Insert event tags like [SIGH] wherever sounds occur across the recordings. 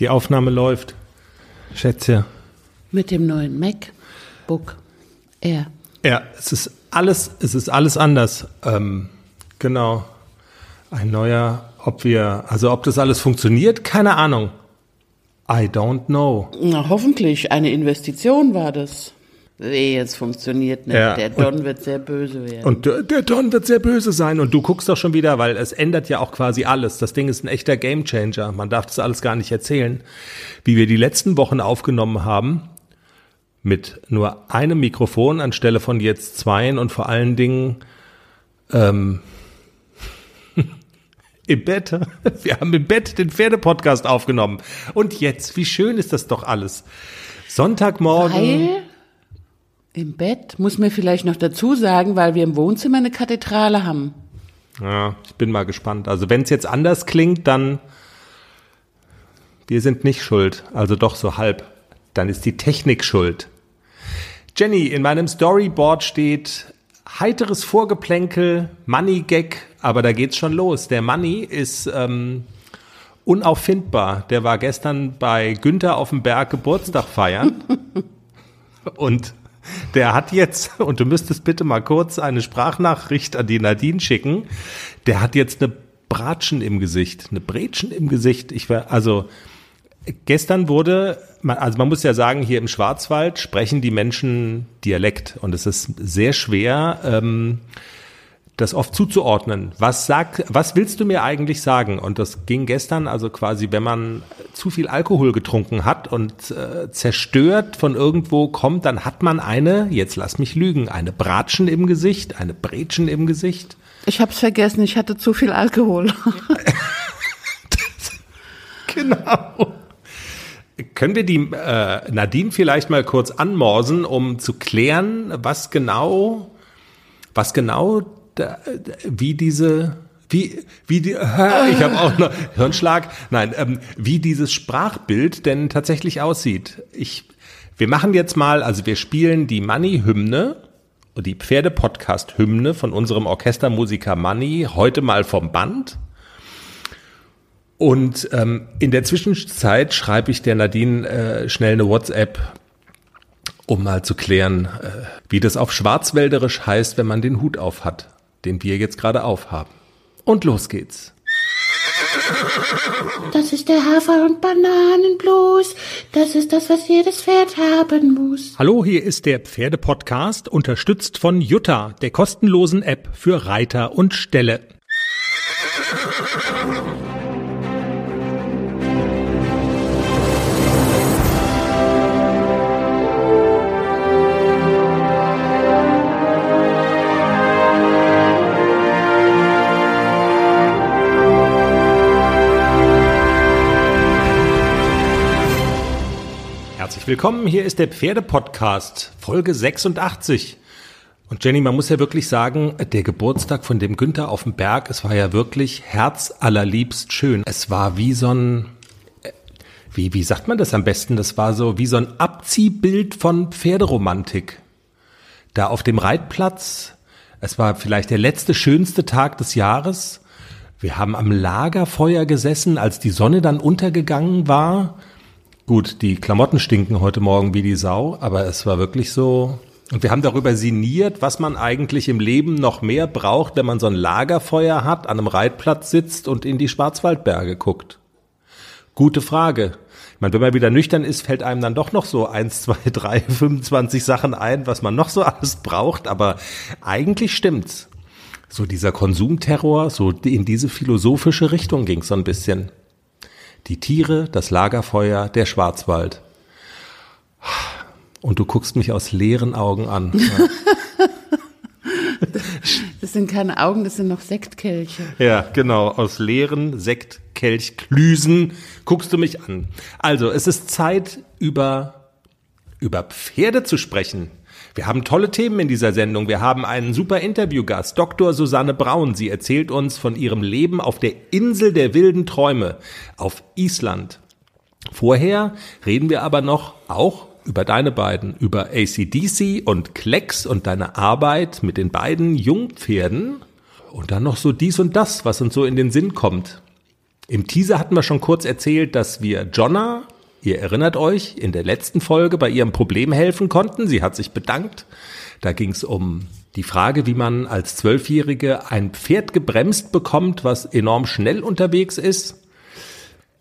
Die Aufnahme läuft. Schätze. Mit dem neuen MacBook Air. Ja, es ist alles, es ist alles anders. Ähm, genau. Ein neuer, ob wir, also ob das alles funktioniert, keine Ahnung. I don't know. Na, hoffentlich. Eine Investition war das. Nee, es funktioniert nicht. Ja, Der Don wird sehr böse werden. Und der der Don wird sehr böse sein. Und du guckst doch schon wieder, weil es ändert ja auch quasi alles. Das Ding ist ein echter Gamechanger. Man darf das alles gar nicht erzählen. Wie wir die letzten Wochen aufgenommen haben, mit nur einem Mikrofon anstelle von jetzt zweien und vor allen Dingen ähm, [LAUGHS] im Bett. Wir haben im Bett den Pferdepodcast aufgenommen. Und jetzt, wie schön ist das doch alles. Sonntagmorgen. Weil im Bett, muss mir vielleicht noch dazu sagen, weil wir im Wohnzimmer eine Kathedrale haben. Ja, ich bin mal gespannt. Also wenn es jetzt anders klingt, dann wir sind nicht schuld, also doch so halb. Dann ist die Technik schuld. Jenny, in meinem Storyboard steht heiteres Vorgeplänkel, Money Gag, aber da geht's schon los. Der Money ist ähm, unauffindbar. Der war gestern bei Günther auf dem Berg Geburtstag feiern [LAUGHS] und der hat jetzt, und du müsstest bitte mal kurz eine Sprachnachricht an die Nadine schicken, der hat jetzt eine Bratschen im Gesicht, eine Brätschen im Gesicht. Ich war, also, gestern wurde, also man muss ja sagen, hier im Schwarzwald sprechen die Menschen Dialekt und es ist sehr schwer, ähm, das oft zuzuordnen. Was sag, was willst du mir eigentlich sagen? Und das ging gestern, also quasi, wenn man zu viel Alkohol getrunken hat und äh, zerstört von irgendwo kommt, dann hat man eine, jetzt lass mich lügen, eine Bratschen im Gesicht, eine Brätschen im Gesicht. Ich hab's vergessen, ich hatte zu viel Alkohol. [LAUGHS] [LAUGHS] Genau. Können wir die äh, Nadine vielleicht mal kurz anmorsen, um zu klären, was genau, was genau, da, wie diese, wie, wie die, [LAUGHS] ich habe auch noch Hirnschlag, nein, ähm, wie dieses Sprachbild denn tatsächlich aussieht. Ich, wir machen jetzt mal, also wir spielen die Money-Hymne, die Pferde-Podcast-Hymne von unserem Orchestermusiker Money, heute mal vom Band. Und ähm, in der Zwischenzeit schreibe ich der Nadine äh, schnell eine WhatsApp, um mal zu klären, äh, wie das auf Schwarzwälderisch heißt, wenn man den Hut auf hat, den wir jetzt gerade aufhaben. Und los geht's. Das ist der Hafer- und Bananenblues. Das ist das, was jedes Pferd haben muss. Hallo, hier ist der Pferdepodcast, unterstützt von Jutta, der kostenlosen App für Reiter und Ställe. Willkommen, hier ist der Pferdepodcast, Folge 86. Und Jenny, man muss ja wirklich sagen, der Geburtstag von dem Günther auf dem Berg, es war ja wirklich herzallerliebst schön. Es war wie so ein, äh, wie, wie sagt man das am besten? Das war so wie so ein Abziehbild von Pferderomantik. Da auf dem Reitplatz, es war vielleicht der letzte schönste Tag des Jahres. Wir haben am Lagerfeuer gesessen, als die Sonne dann untergegangen war. Gut, die Klamotten stinken heute Morgen wie die Sau, aber es war wirklich so. Und wir haben darüber sinniert, was man eigentlich im Leben noch mehr braucht, wenn man so ein Lagerfeuer hat, an einem Reitplatz sitzt und in die Schwarzwaldberge guckt. Gute Frage. Ich meine, wenn man wieder nüchtern ist, fällt einem dann doch noch so eins, zwei, [LAUGHS] drei, 25 Sachen ein, was man noch so alles braucht, aber eigentlich stimmt's. So dieser Konsumterror, so in diese philosophische Richtung ging's so ein bisschen. Die Tiere, das Lagerfeuer, der Schwarzwald. Und du guckst mich aus leeren Augen an. [LAUGHS] Das sind keine Augen, das sind noch Sektkelche. Ja, genau. Aus leeren Sektkelchklüsen guckst du mich an. Also, es ist Zeit, über, über Pferde zu sprechen. Wir haben tolle Themen in dieser Sendung. Wir haben einen super Interviewgast, Dr. Susanne Braun. Sie erzählt uns von ihrem Leben auf der Insel der wilden Träume auf Island. Vorher reden wir aber noch auch über deine beiden, über ACDC und Klecks und deine Arbeit mit den beiden Jungpferden und dann noch so dies und das, was uns so in den Sinn kommt. Im Teaser hatten wir schon kurz erzählt, dass wir Jonna, ihr erinnert euch, in der letzten Folge bei ihrem Problem helfen konnten. Sie hat sich bedankt. Da ging es um die Frage, wie man als Zwölfjährige ein Pferd gebremst bekommt, was enorm schnell unterwegs ist.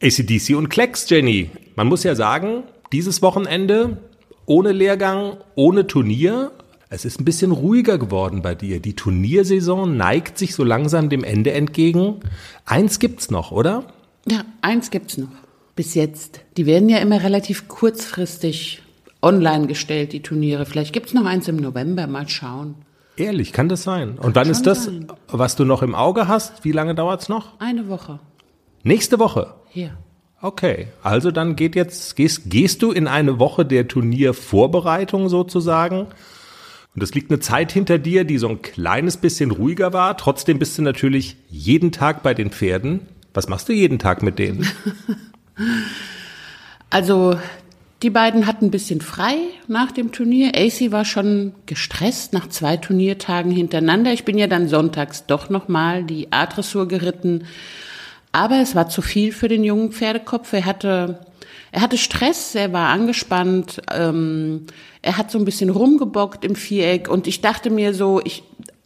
ACDC und Klecks, Jenny. Man muss ja sagen, dieses Wochenende ohne Lehrgang, ohne Turnier. Es ist ein bisschen ruhiger geworden bei dir. Die Turniersaison neigt sich so langsam dem Ende entgegen. Eins gibt's noch, oder? Ja, eins gibt's noch. Bis jetzt. Die werden ja immer relativ kurzfristig online gestellt, die Turniere. Vielleicht gibt's noch eins im November, mal schauen. Ehrlich, kann das sein? Und wann ist das, sein. was du noch im Auge hast? Wie lange dauert's noch? Eine Woche. Nächste Woche. Hier. Okay, also dann geht jetzt, gehst, gehst du in eine Woche der Turniervorbereitung sozusagen. Und es liegt eine Zeit hinter dir, die so ein kleines bisschen ruhiger war. Trotzdem bist du natürlich jeden Tag bei den Pferden. Was machst du jeden Tag mit denen? [LAUGHS] Also die beiden hatten ein bisschen frei nach dem Turnier. AC war schon gestresst nach zwei Turniertagen hintereinander. Ich bin ja dann sonntags doch nochmal die A-Dressur geritten. Aber es war zu viel für den jungen Pferdekopf. Er hatte, er hatte Stress, er war angespannt, ähm, er hat so ein bisschen rumgebockt im Viereck und ich dachte mir so, ich,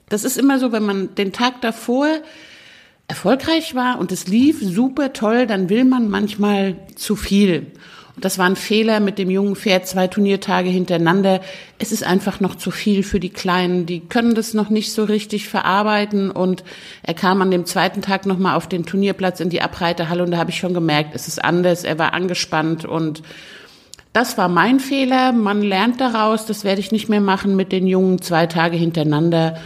das ist immer so, wenn man den Tag davor erfolgreich war und es lief super toll, dann will man manchmal zu viel. Und das war ein Fehler mit dem jungen Pferd, zwei Turniertage hintereinander. Es ist einfach noch zu viel für die Kleinen. Die können das noch nicht so richtig verarbeiten. Und er kam an dem zweiten Tag nochmal auf den Turnierplatz in die Abreiterhalle und da habe ich schon gemerkt, es ist anders. Er war angespannt und das war mein Fehler. Man lernt daraus. Das werde ich nicht mehr machen mit den Jungen zwei Tage hintereinander.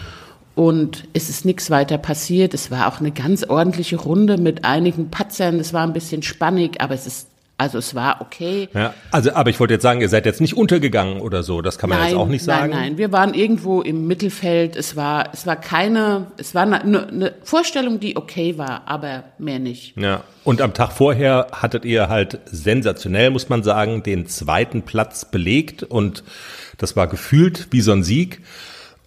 Und es ist nichts weiter passiert. Es war auch eine ganz ordentliche Runde mit einigen Patzern. Es war ein bisschen spannig, aber es ist also es war okay. Ja, also, aber ich wollte jetzt sagen, ihr seid jetzt nicht untergegangen oder so. Das kann man nein, jetzt auch nicht sagen. Nein, nein, wir waren irgendwo im Mittelfeld. Es war, es war keine, es war eine, eine Vorstellung, die okay war, aber mehr nicht. Ja. Und am Tag vorher hattet ihr halt sensationell, muss man sagen, den zweiten Platz belegt und das war gefühlt wie so ein Sieg.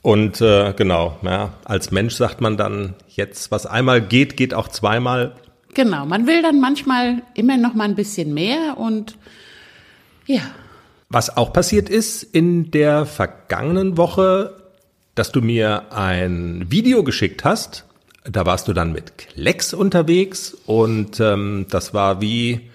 Und äh, genau, ja, als Mensch sagt man dann jetzt, was einmal geht, geht auch zweimal. Genau, man will dann manchmal immer noch mal ein bisschen mehr und ja. Was auch passiert ist in der vergangenen Woche, dass du mir ein Video geschickt hast. Da warst du dann mit Klecks unterwegs und ähm, das war wie,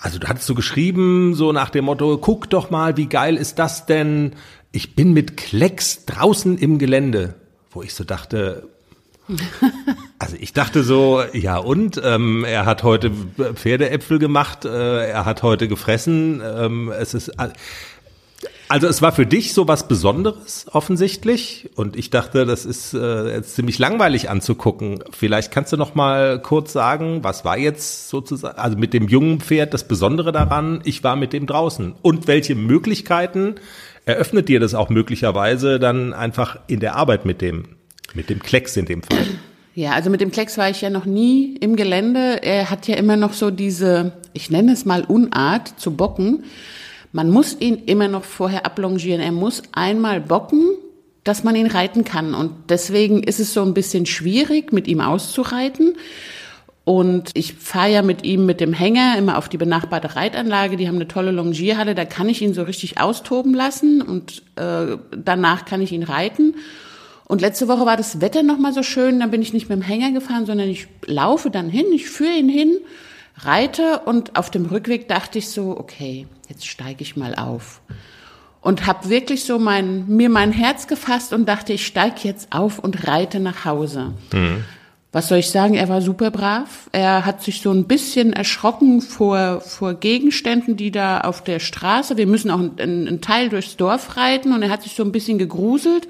also du hattest so geschrieben, so nach dem Motto, guck doch mal, wie geil ist das denn? Ich bin mit Klecks draußen im Gelände, wo ich so dachte, [LAUGHS] also ich dachte so, ja und, ähm, er hat heute Pferdeäpfel gemacht, äh, er hat heute gefressen, ähm, es ist, also es war für dich so was Besonderes offensichtlich und ich dachte, das ist äh, jetzt ziemlich langweilig anzugucken. Vielleicht kannst du noch mal kurz sagen, was war jetzt sozusagen, also mit dem jungen Pferd das Besondere daran, ich war mit dem draußen und welche Möglichkeiten eröffnet dir das auch möglicherweise dann einfach in der Arbeit mit dem? Mit dem Klecks in dem Fall. Ja, also mit dem Klecks war ich ja noch nie im Gelände. Er hat ja immer noch so diese, ich nenne es mal Unart zu bocken. Man muss ihn immer noch vorher ablongieren. Er muss einmal bocken, dass man ihn reiten kann. Und deswegen ist es so ein bisschen schwierig, mit ihm auszureiten. Und ich fahre ja mit ihm mit dem Hänger immer auf die benachbarte Reitanlage. Die haben eine tolle Longierhalle, da kann ich ihn so richtig austoben lassen und äh, danach kann ich ihn reiten. Und letzte Woche war das Wetter noch mal so schön, dann bin ich nicht mit dem Hänger gefahren, sondern ich laufe dann hin, ich führe ihn hin, reite und auf dem Rückweg dachte ich so, okay, jetzt steige ich mal auf. Und habe wirklich so mein, mir mein Herz gefasst und dachte, ich steige jetzt auf und reite nach Hause. Mhm. Was soll ich sagen? Er war super brav. Er hat sich so ein bisschen erschrocken vor, vor Gegenständen, die da auf der Straße, wir müssen auch einen, einen Teil durchs Dorf reiten und er hat sich so ein bisschen gegruselt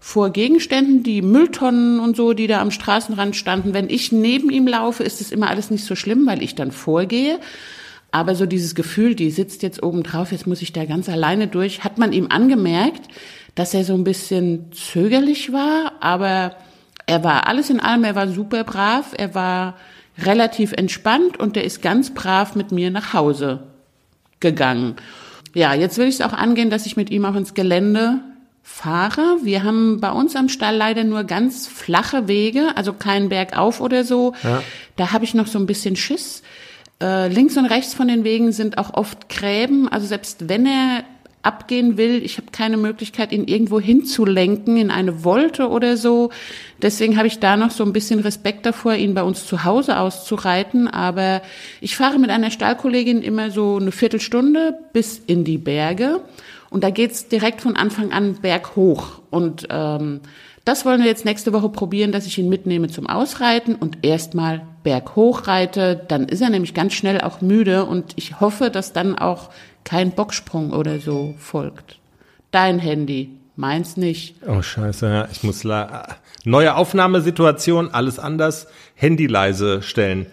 vor Gegenständen, die Mülltonnen und so, die da am Straßenrand standen. Wenn ich neben ihm laufe, ist es immer alles nicht so schlimm, weil ich dann vorgehe. Aber so dieses Gefühl, die sitzt jetzt oben drauf, jetzt muss ich da ganz alleine durch, hat man ihm angemerkt, dass er so ein bisschen zögerlich war, aber er war alles in allem, er war super brav, er war relativ entspannt und er ist ganz brav mit mir nach Hause gegangen. Ja, jetzt will ich es auch angehen, dass ich mit ihm auch ins Gelände fahre. Wir haben bei uns am Stall leider nur ganz flache Wege, also kein Bergauf oder so. Ja. Da habe ich noch so ein bisschen Schiss. Äh, links und rechts von den Wegen sind auch oft Gräben. Also selbst wenn er abgehen will, ich habe keine Möglichkeit, ihn irgendwo hinzulenken in eine Wolte oder so. Deswegen habe ich da noch so ein bisschen Respekt davor, ihn bei uns zu Hause auszureiten. Aber ich fahre mit einer Stallkollegin immer so eine Viertelstunde bis in die Berge. Und da geht's direkt von Anfang an berghoch. Und ähm, das wollen wir jetzt nächste Woche probieren, dass ich ihn mitnehme zum Ausreiten und erstmal berghoch reite. Dann ist er nämlich ganz schnell auch müde und ich hoffe, dass dann auch kein Bocksprung oder so folgt. Dein Handy, meins nicht. Oh Scheiße, ja, ich muss neue Aufnahmesituation, alles anders, Handy leise stellen.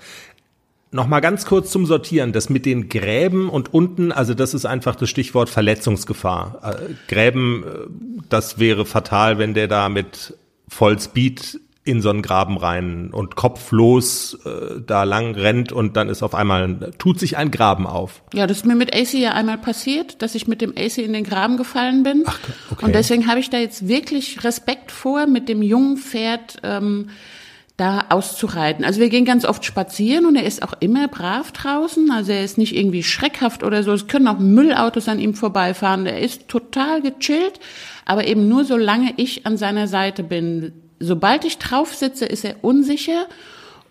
Nochmal ganz kurz zum Sortieren. Das mit den Gräben und unten, also das ist einfach das Stichwort Verletzungsgefahr. Äh, Gräben, äh, das wäre fatal, wenn der da mit Vollspeed in so einen Graben rein und kopflos äh, da lang rennt und dann ist auf einmal, tut sich ein Graben auf. Ja, das ist mir mit AC ja einmal passiert, dass ich mit dem AC in den Graben gefallen bin. Ach, okay. Und deswegen habe ich da jetzt wirklich Respekt vor, mit dem jungen Pferd ähm, da auszureiten. Also wir gehen ganz oft spazieren und er ist auch immer brav draußen. Also er ist nicht irgendwie schreckhaft oder so. Es können auch Müllautos an ihm vorbeifahren. Er ist total gechillt, aber eben nur solange ich an seiner Seite bin. Sobald ich drauf sitze, ist er unsicher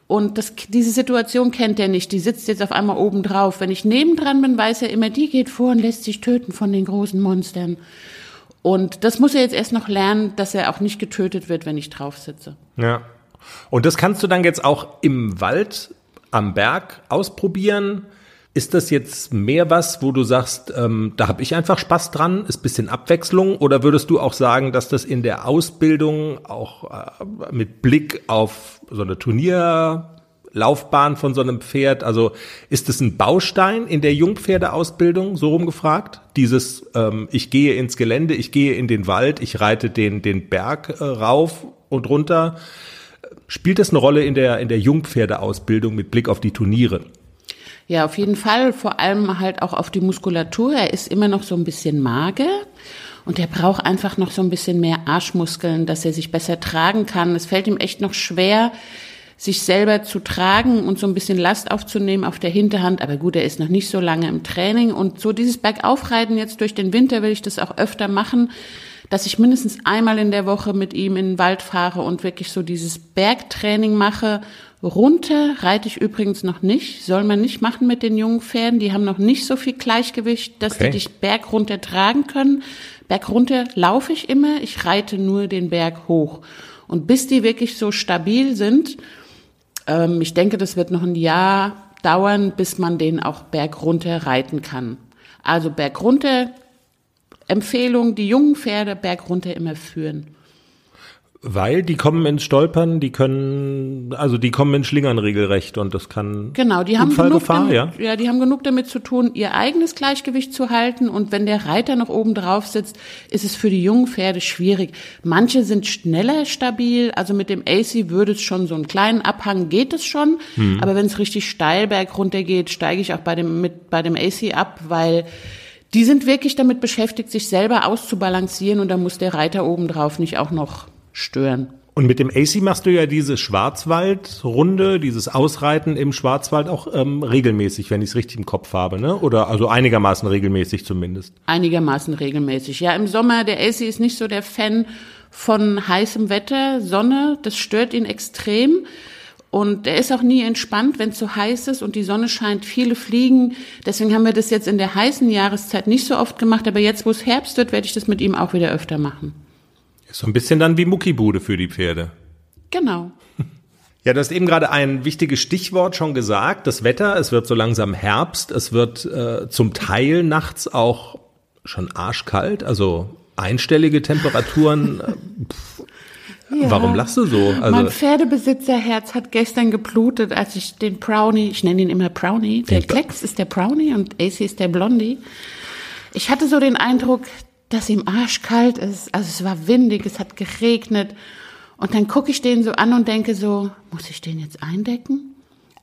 und das, diese Situation kennt er nicht. Die sitzt jetzt auf einmal oben drauf. Wenn ich nebendran bin, weiß er immer, die geht vor und lässt sich töten von den großen Monstern. Und das muss er jetzt erst noch lernen, dass er auch nicht getötet wird, wenn ich drauf sitze. Ja. Und das kannst du dann jetzt auch im Wald, am Berg ausprobieren. Ist das jetzt mehr was, wo du sagst, ähm, da habe ich einfach Spaß dran, ist bisschen Abwechslung? Oder würdest du auch sagen, dass das in der Ausbildung auch äh, mit Blick auf so eine Turnierlaufbahn von so einem Pferd, also ist es ein Baustein in der Jungpferdeausbildung, so rumgefragt? Dieses, ähm, ich gehe ins Gelände, ich gehe in den Wald, ich reite den, den Berg äh, rauf und runter. Spielt das eine Rolle in der, in der Jungpferdeausbildung mit Blick auf die Turniere? Ja, auf jeden Fall. Vor allem halt auch auf die Muskulatur. Er ist immer noch so ein bisschen mager. Und er braucht einfach noch so ein bisschen mehr Arschmuskeln, dass er sich besser tragen kann. Es fällt ihm echt noch schwer, sich selber zu tragen und so ein bisschen Last aufzunehmen auf der Hinterhand. Aber gut, er ist noch nicht so lange im Training. Und so dieses Bergaufreiten jetzt durch den Winter will ich das auch öfter machen, dass ich mindestens einmal in der Woche mit ihm in den Wald fahre und wirklich so dieses Bergtraining mache. Runter reite ich übrigens noch nicht, soll man nicht machen mit den jungen Pferden. Die haben noch nicht so viel Gleichgewicht, dass okay. die dich Berg runter tragen können. Berg runter laufe ich immer, ich reite nur den Berg hoch. Und bis die wirklich so stabil sind, ähm, ich denke, das wird noch ein Jahr dauern, bis man den auch Berg runter reiten kann. Also Berg runter Empfehlung, die jungen Pferde bergunter immer führen. Weil die kommen ins Stolpern, die können, also die kommen in Schlingern regelrecht und das kann genau, die haben genug damit, ja? ja, die haben genug damit zu tun, ihr eigenes Gleichgewicht zu halten und wenn der Reiter noch oben drauf sitzt, ist es für die jungen Pferde schwierig. Manche sind schneller stabil, also mit dem AC würde es schon so einen kleinen Abhang geht es schon, hm. aber wenn es richtig steil berg runter geht, steige ich auch bei dem mit bei dem AC ab, weil die sind wirklich damit beschäftigt, sich selber auszubalancieren und da muss der Reiter obendrauf nicht auch noch stören. Und mit dem AC machst du ja diese Schwarzwaldrunde, dieses Ausreiten im Schwarzwald auch ähm, regelmäßig, wenn ich es richtig im Kopf habe, ne? Oder also einigermaßen regelmäßig zumindest. Einigermaßen regelmäßig. Ja, im Sommer, der AC ist nicht so der Fan von heißem Wetter, Sonne, das stört ihn extrem. Und er ist auch nie entspannt, wenn es so heiß ist und die Sonne scheint, viele fliegen. Deswegen haben wir das jetzt in der heißen Jahreszeit nicht so oft gemacht, aber jetzt, wo es Herbst wird, werde ich das mit ihm auch wieder öfter machen. Ist so ein bisschen dann wie Muckibude für die Pferde. Genau. Ja, du hast eben gerade ein wichtiges Stichwort schon gesagt, das Wetter. Es wird so langsam Herbst. Es wird äh, zum Teil nachts auch schon arschkalt, also einstellige Temperaturen. Äh, ja. Warum lachst du so? Also mein Pferdebesitzerherz hat gestern geblutet, als ich den Brownie, ich nenne ihn immer Brownie, der Klecks ist der Brownie und AC ist der Blondie. Ich hatte so den Eindruck, dass ihm arschkalt ist. Also es war windig, es hat geregnet. Und dann gucke ich den so an und denke so, muss ich den jetzt eindecken?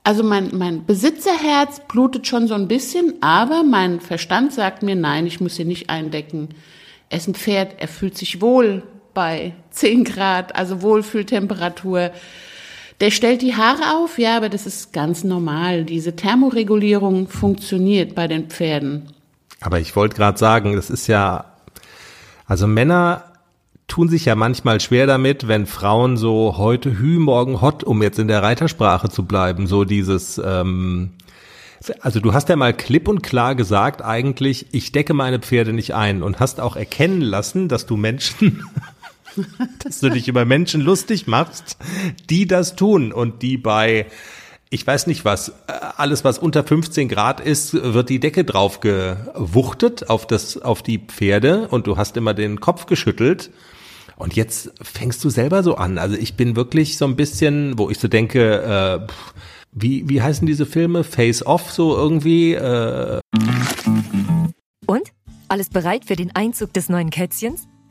Also mein, mein Besitzerherz blutet schon so ein bisschen, aber mein Verstand sagt mir, nein, ich muss ihn nicht eindecken. Er ist ein Pferd, er fühlt sich wohl bei 10 Grad, also Wohlfühltemperatur. Der stellt die Haare auf, ja, aber das ist ganz normal. Diese Thermoregulierung funktioniert bei den Pferden. Aber ich wollte gerade sagen, das ist ja, also Männer tun sich ja manchmal schwer damit, wenn Frauen so heute hü, morgen hot, um jetzt in der Reitersprache zu bleiben, so dieses, ähm, also du hast ja mal klipp und klar gesagt eigentlich, ich decke meine Pferde nicht ein und hast auch erkennen lassen, dass du Menschen, [LAUGHS] dass du dich über Menschen lustig machst, die das tun und die bei ich weiß nicht was, alles was unter 15 Grad ist, wird die Decke drauf gewuchtet auf das, auf die Pferde und du hast immer den Kopf geschüttelt und jetzt fängst du selber so an. Also ich bin wirklich so ein bisschen, wo ich so denke, äh, wie, wie heißen diese Filme? Face Off so irgendwie? Äh. Und? Alles bereit für den Einzug des neuen Kätzchens?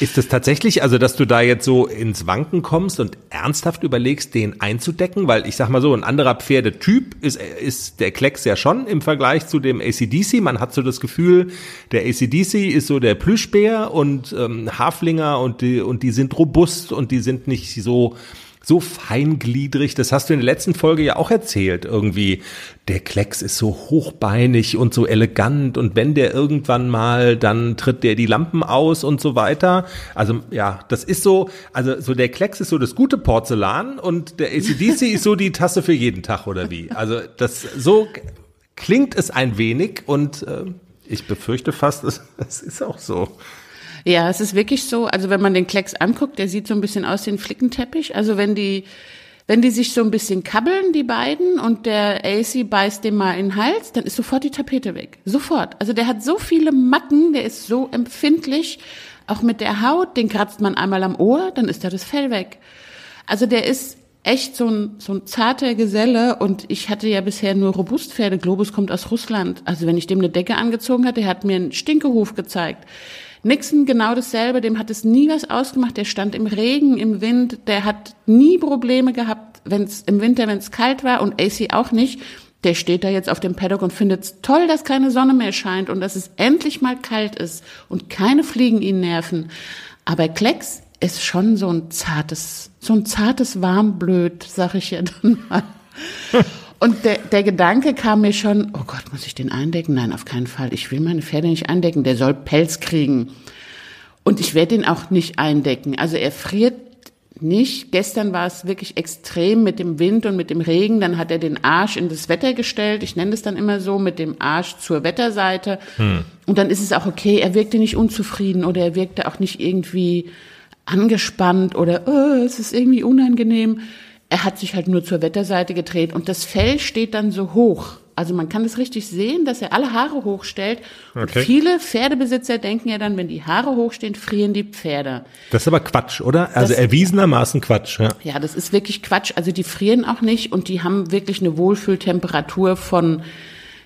ist es tatsächlich, also dass du da jetzt so ins Wanken kommst und ernsthaft überlegst, den einzudecken? Weil ich sag mal so, ein anderer Pferdetyp ist, ist der Klecks ja schon im Vergleich zu dem ACDC. Man hat so das Gefühl, der ACDC ist so der Plüschbär und ähm, Haflinger und die, und die sind robust und die sind nicht so so feingliedrig. Das hast du in der letzten Folge ja auch erzählt. Irgendwie, der Klecks ist so hochbeinig und so elegant und wenn der irgendwann mal, dann tritt der die Lampen aus und so weiter. Also ja, das ist so, also so der Klecks ist so das gute Porzellan und der ACDC ist so die Tasse für jeden Tag oder wie. Also das, so klingt es ein wenig und äh, ich befürchte fast, es, [LAUGHS] es ist auch so. Ja, es ist wirklich so. Also wenn man den Klecks anguckt, der sieht so ein bisschen aus wie ein Flickenteppich. Also wenn die, wenn die sich so ein bisschen kabbeln, die beiden, und der AC beißt dem mal in den Hals, dann ist sofort die Tapete weg. Sofort. Also der hat so viele Macken, der ist so empfindlich. Auch mit der Haut, den kratzt man einmal am Ohr, dann ist da das Fell weg. Also der ist echt so ein, so ein zarter Geselle und ich hatte ja bisher nur Robustpferde. Globus kommt aus Russland. Also wenn ich dem eine Decke angezogen hatte, der hat mir einen Stinkehuf gezeigt. Nixon genau dasselbe, dem hat es nie was ausgemacht. Der stand im Regen, im Wind, der hat nie Probleme gehabt, wenn es im Winter, wenn es kalt war und AC auch nicht. Der steht da jetzt auf dem Paddock und findet es toll, dass keine Sonne mehr scheint und dass es endlich mal kalt ist und keine Fliegen ihn nerven. Aber Klecks ist schon so ein zartes, so ein zartes Warmblöd, sag ich ja dann mal. [LAUGHS] Und der, der Gedanke kam mir schon, oh Gott, muss ich den eindecken? Nein, auf keinen Fall. Ich will meine Pferde nicht eindecken. Der soll Pelz kriegen. Und ich werde ihn auch nicht eindecken. Also er friert nicht. Gestern war es wirklich extrem mit dem Wind und mit dem Regen. Dann hat er den Arsch in das Wetter gestellt. Ich nenne es dann immer so, mit dem Arsch zur Wetterseite. Hm. Und dann ist es auch okay. Er wirkte nicht unzufrieden oder er wirkte auch nicht irgendwie angespannt oder oh, es ist irgendwie unangenehm. Er hat sich halt nur zur Wetterseite gedreht und das Fell steht dann so hoch. Also man kann es richtig sehen, dass er alle Haare hochstellt. Okay. Und viele Pferdebesitzer denken ja dann, wenn die Haare hochstehen, frieren die Pferde. Das ist aber Quatsch, oder? Also das, erwiesenermaßen Quatsch. Ja. ja, das ist wirklich Quatsch. Also die frieren auch nicht und die haben wirklich eine Wohlfühltemperatur von,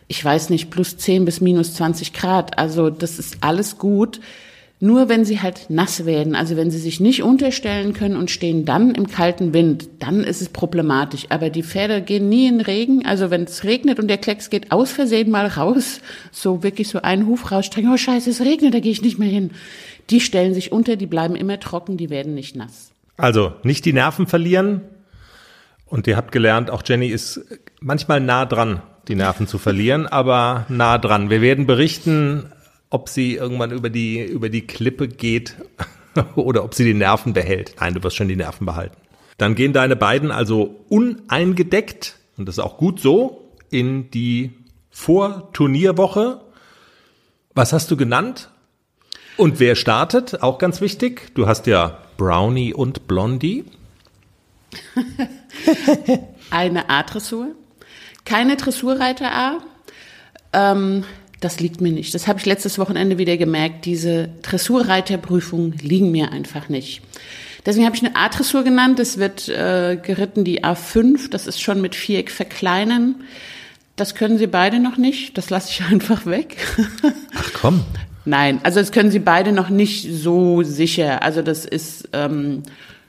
ich weiß nicht, plus 10 bis minus 20 Grad. Also das ist alles gut. Nur wenn sie halt nass werden, also wenn sie sich nicht unterstellen können und stehen dann im kalten Wind, dann ist es problematisch. Aber die Pferde gehen nie in Regen. Also wenn es regnet und der Klecks geht aus Versehen mal raus, so wirklich so einen Huf rausstrecken, oh scheiße, es regnet, da gehe ich nicht mehr hin. Die stellen sich unter, die bleiben immer trocken, die werden nicht nass. Also nicht die Nerven verlieren. Und ihr habt gelernt, auch Jenny ist manchmal nah dran, die Nerven zu verlieren, aber nah dran. Wir werden berichten, ob sie irgendwann über die, über die Klippe geht [LAUGHS] oder ob sie die Nerven behält. Nein, du wirst schon die Nerven behalten. Dann gehen deine beiden also uneingedeckt, und das ist auch gut so, in die Vorturnierwoche. Was hast du genannt? Und wer startet? Auch ganz wichtig. Du hast ja Brownie und Blondie. [LAUGHS] Eine A-Dressur. Keine Dressurreiter A. Ähm, das liegt mir nicht. Das habe ich letztes Wochenende wieder gemerkt. Diese Dressurreiterprüfungen liegen mir einfach nicht. Deswegen habe ich eine A-Dressur genannt. Das wird äh, geritten die A5. Das ist schon mit Viereck verkleinern. Das können sie beide noch nicht. Das lasse ich [LAUGHS] einfach weg. Ach komm. Nein, also das können sie beide noch nicht so sicher. Also das ist ähm,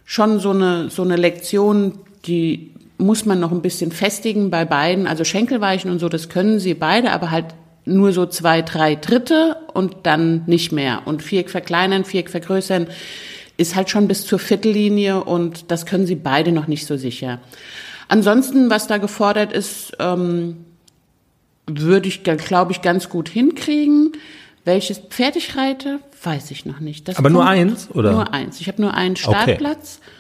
schon so eine so eine Lektion, die muss man noch ein bisschen festigen bei beiden. Also Schenkelweichen und so, das können sie beide, aber halt nur so zwei, drei Dritte und dann nicht mehr. Und Viereck verkleinern, Viereck vergrößern ist halt schon bis zur Viertellinie und das können sie beide noch nicht so sicher. Ansonsten, was da gefordert ist, ähm, würde ich, glaube ich, ganz gut hinkriegen. Welches Pferd ich reite, weiß ich noch nicht. Das Aber nur eins, oder? Nur eins. Ich habe nur einen Startplatz. Okay.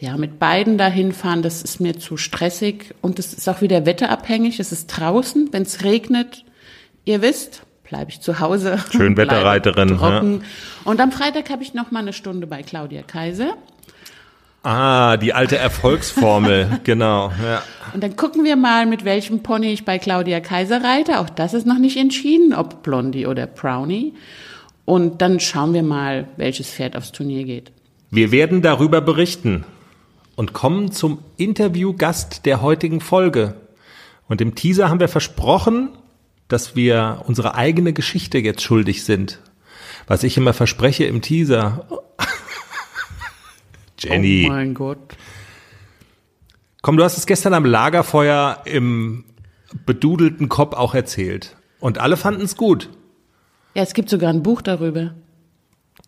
Ja, mit beiden dahin fahren, das ist mir zu stressig und es ist auch wieder wetterabhängig. Es ist draußen, wenn es regnet, ihr wisst, bleibe ich zu Hause. Schön [LAUGHS] Wetterreiterin. Ja. Und am Freitag habe ich noch mal eine Stunde bei Claudia Kaiser. Ah, die alte Erfolgsformel, [LAUGHS] genau. Ja. Und dann gucken wir mal, mit welchem Pony ich bei Claudia Kaiser reite. Auch das ist noch nicht entschieden, ob Blondie oder Brownie. Und dann schauen wir mal, welches Pferd aufs Turnier geht. Wir werden darüber berichten und kommen zum Interviewgast der heutigen Folge. Und im Teaser haben wir versprochen, dass wir unsere eigene Geschichte jetzt schuldig sind. Was ich immer verspreche im Teaser. [LAUGHS] Jenny. Oh mein Gott. Komm, du hast es gestern am Lagerfeuer im bedudelten Kopf auch erzählt. Und alle fanden es gut. Ja, es gibt sogar ein Buch darüber.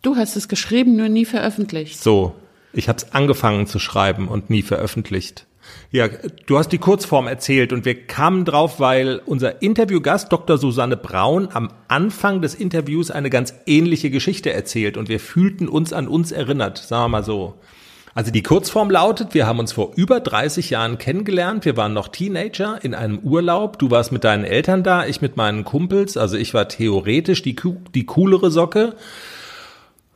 Du hast es geschrieben, nur nie veröffentlicht. So, ich habe es angefangen zu schreiben und nie veröffentlicht. Ja, du hast die Kurzform erzählt und wir kamen drauf, weil unser Interviewgast Dr. Susanne Braun am Anfang des Interviews eine ganz ähnliche Geschichte erzählt und wir fühlten uns an uns erinnert, sagen wir mal so. Also die Kurzform lautet, wir haben uns vor über 30 Jahren kennengelernt, wir waren noch Teenager in einem Urlaub, du warst mit deinen Eltern da, ich mit meinen Kumpels, also ich war theoretisch die, die coolere Socke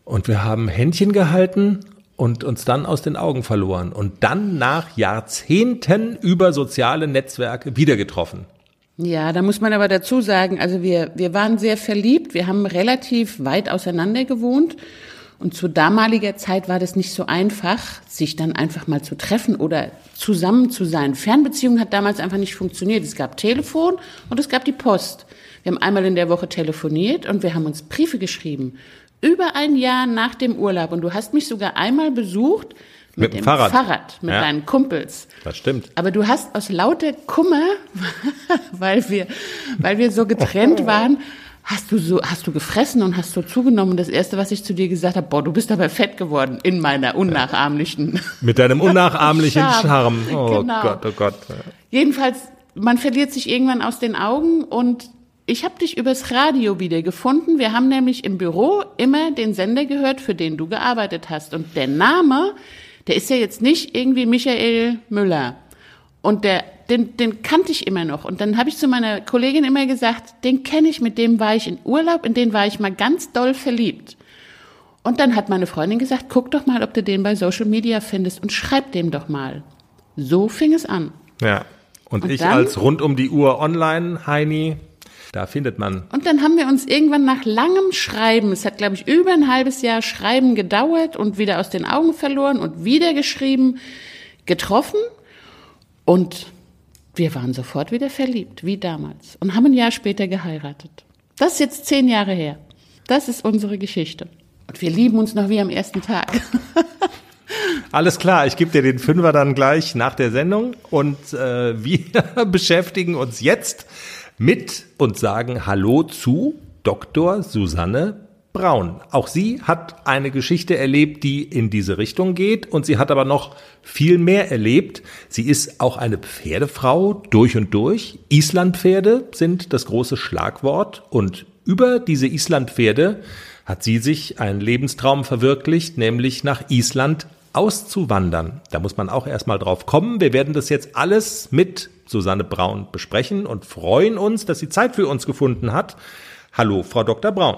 und wir haben Händchen gehalten und uns dann aus den Augen verloren und dann nach Jahrzehnten über soziale Netzwerke wieder getroffen. Ja, da muss man aber dazu sagen, also wir, wir waren sehr verliebt, wir haben relativ weit auseinander gewohnt und zu damaliger Zeit war das nicht so einfach, sich dann einfach mal zu treffen oder zusammen zu sein. Fernbeziehung hat damals einfach nicht funktioniert. Es gab Telefon und es gab die Post. Wir haben einmal in der Woche telefoniert und wir haben uns Briefe geschrieben über ein Jahr nach dem Urlaub und du hast mich sogar einmal besucht mit, mit dem Fahrrad, Fahrrad mit ja. deinen Kumpels. Das stimmt. Aber du hast aus lauter Kummer, [LAUGHS] weil wir, weil wir so getrennt [LAUGHS] waren, hast du so, hast du gefressen und hast so zugenommen. Und das erste, was ich zu dir gesagt habe, boah, du bist aber fett geworden in meiner unnachahmlichen. [LAUGHS] Mit deinem unnachahmlichen Charme. Oh genau. Gott, oh Gott. Jedenfalls, man verliert sich irgendwann aus den Augen und ich habe dich übers Radio wieder gefunden. Wir haben nämlich im Büro immer den Sender gehört, für den du gearbeitet hast. Und der Name, der ist ja jetzt nicht irgendwie Michael Müller. Und der, den, den kannte ich immer noch. Und dann habe ich zu meiner Kollegin immer gesagt, den kenne ich, mit dem war ich in Urlaub, in den war ich mal ganz doll verliebt. Und dann hat meine Freundin gesagt, guck doch mal, ob du den bei Social Media findest und schreib dem doch mal. So fing es an. Ja. Und, und ich dann, als rund um die Uhr online, Heini, da findet man. Und dann haben wir uns irgendwann nach langem Schreiben, es hat, glaube ich, über ein halbes Jahr Schreiben gedauert und wieder aus den Augen verloren und wieder geschrieben, getroffen. Und wir waren sofort wieder verliebt, wie damals. Und haben ein Jahr später geheiratet. Das ist jetzt zehn Jahre her. Das ist unsere Geschichte. Und wir lieben uns noch wie am ersten Tag. [LAUGHS] Alles klar, ich gebe dir den Fünfer dann gleich nach der Sendung und äh, wir [LAUGHS] beschäftigen uns jetzt mit und sagen Hallo zu Dr. Susanne Braun. Auch sie hat eine Geschichte erlebt, die in diese Richtung geht und sie hat aber noch viel mehr erlebt. Sie ist auch eine Pferdefrau durch und durch. Islandpferde sind das große Schlagwort und über diese Islandpferde hat sie sich einen Lebenstraum verwirklicht, nämlich nach Island auszuwandern. Da muss man auch erstmal drauf kommen. Wir werden das jetzt alles mit Susanne Braun besprechen und freuen uns, dass sie Zeit für uns gefunden hat. Hallo, Frau Dr. Braun.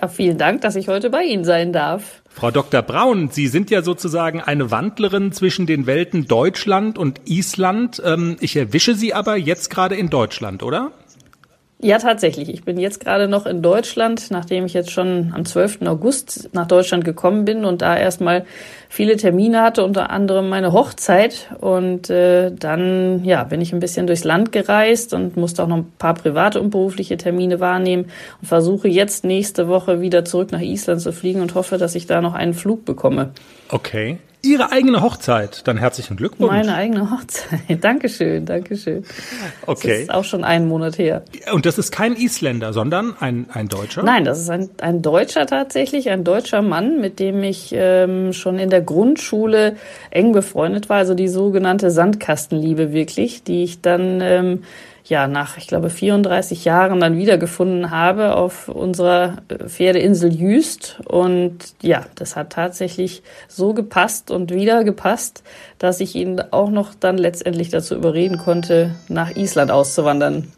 Ja, vielen Dank, dass ich heute bei Ihnen sein darf. Frau Dr. Braun, Sie sind ja sozusagen eine Wandlerin zwischen den Welten Deutschland und Island. Ähm, ich erwische Sie aber jetzt gerade in Deutschland, oder? Ja, tatsächlich. Ich bin jetzt gerade noch in Deutschland, nachdem ich jetzt schon am 12. August nach Deutschland gekommen bin und da erstmal viele Termine hatte, unter anderem meine Hochzeit. Und äh, dann ja, bin ich ein bisschen durchs Land gereist und musste auch noch ein paar private und berufliche Termine wahrnehmen und versuche jetzt nächste Woche wieder zurück nach Island zu fliegen und hoffe, dass ich da noch einen Flug bekomme. Okay. Ihre eigene Hochzeit. Dann herzlichen Glückwunsch. Meine eigene Hochzeit. [LAUGHS] Dankeschön, Dankeschön. Okay. Das ist auch schon einen Monat her. Und das ist kein Isländer, sondern ein, ein Deutscher? Nein, das ist ein, ein Deutscher tatsächlich, ein deutscher Mann, mit dem ich ähm, schon in der Grundschule eng befreundet war. Also die sogenannte Sandkastenliebe wirklich, die ich dann ähm, ja nach, ich glaube, 34 Jahren dann wiedergefunden habe auf unserer äh, Pferdeinsel Jüst. Und ja, das hat tatsächlich so gepasst und wieder gepasst, dass ich ihn auch noch dann letztendlich dazu überreden konnte, nach Island auszuwandern.